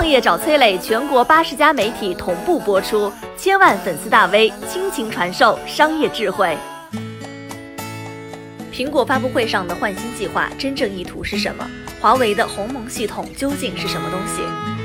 创业找崔磊，全国八十家媒体同步播出，千万粉丝大 V 倾情传授商业智慧。苹果发布会上的换新计划真正意图是什么？华为的鸿蒙系统究竟是什么东西？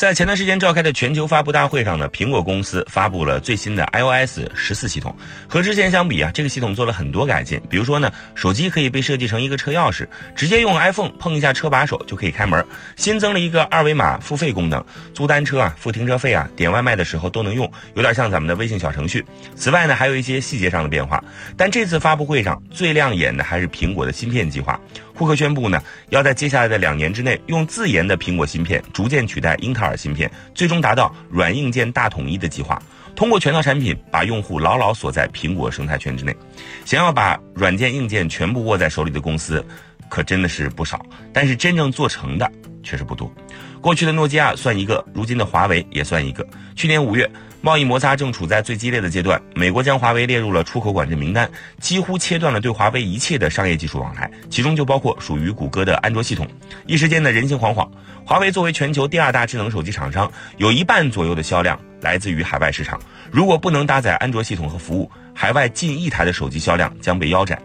在前段时间召开的全球发布大会上呢，苹果公司发布了最新的 iOS 十四系统。和之前相比啊，这个系统做了很多改进。比如说呢，手机可以被设计成一个车钥匙，直接用 iPhone 碰一下车把手就可以开门。新增了一个二维码付费功能，租单车啊、付停车费啊、点外卖的时候都能用，有点像咱们的微信小程序。此外呢，还有一些细节上的变化。但这次发布会上最亮眼的还是苹果的芯片计划。库克宣布呢，要在接下来的两年之内，用自研的苹果芯片逐渐取代英特尔芯片，最终达到软硬件大统一的计划。通过全套产品，把用户牢牢锁在苹果生态圈之内。想要把软件硬件全部握在手里的公司，可真的是不少，但是真正做成的确实不多。过去的诺基亚算一个，如今的华为也算一个。去年五月。贸易摩擦正处在最激烈的阶段，美国将华为列入了出口管制名单，几乎切断了对华为一切的商业技术往来，其中就包括属于谷歌的安卓系统。一时间呢，人心惶惶。华为作为全球第二大智能手机厂商，有一半左右的销量来自于海外市场。如果不能搭载安卓系统和服务，海外近亿台的手机销量将被腰斩。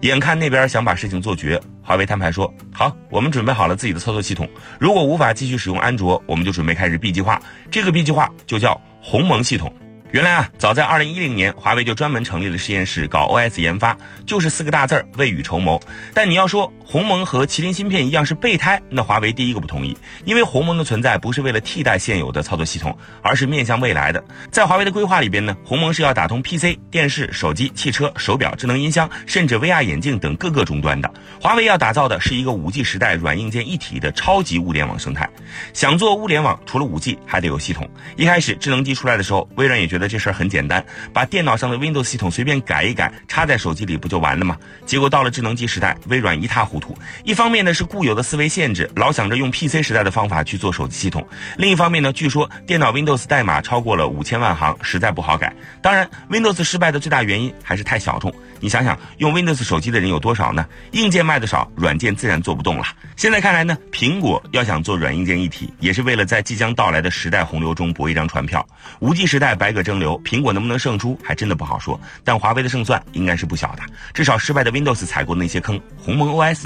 眼看那边想把事情做绝，华为摊牌说：“好，我们准备好了自己的操作系统，如果无法继续使用安卓，我们就准备开始 B 计划。这个 B 计划就叫。”鸿蒙系统。原来啊，早在二零一零年，华为就专门成立了实验室搞 OS 研发，就是四个大字儿未雨绸缪。但你要说鸿蒙和麒麟芯片一样是备胎，那华为第一个不同意，因为鸿蒙的存在不是为了替代现有的操作系统，而是面向未来的。在华为的规划里边呢，鸿蒙是要打通 PC、电视、手机、汽车、手表、智能音箱，甚至 VR 眼镜等各个终端的。华为要打造的是一个五 G 时代软硬件一体的超级物联网生态。想做物联网，除了五 G 还得有系统。一开始智能机出来的时候，微软也觉得这事儿很简单，把电脑上的 Windows 系统随便改一改，插在手机里不就完了吗？结果到了智能机时代，微软一塌糊涂。一方面呢是固有的思维限制，老想着用 PC 时代的方法去做手机系统；另一方面呢，据说电脑 Windows 代码超过了五千万行，实在不好改。当然，Windows 失败的最大原因还是太小众。你想想，用 Windows 手机的人有多少呢？硬件卖的少，软件自然做不动了。现在看来呢，苹果要想做软硬件一体，也是为了在即将到来的时代洪流中搏一张船票。五 G 时代百舸争流，苹果能不能胜出，还真的不好说。但华为的胜算应该是不小的，至少失败的 Windows 踩过的那些坑，鸿蒙 OS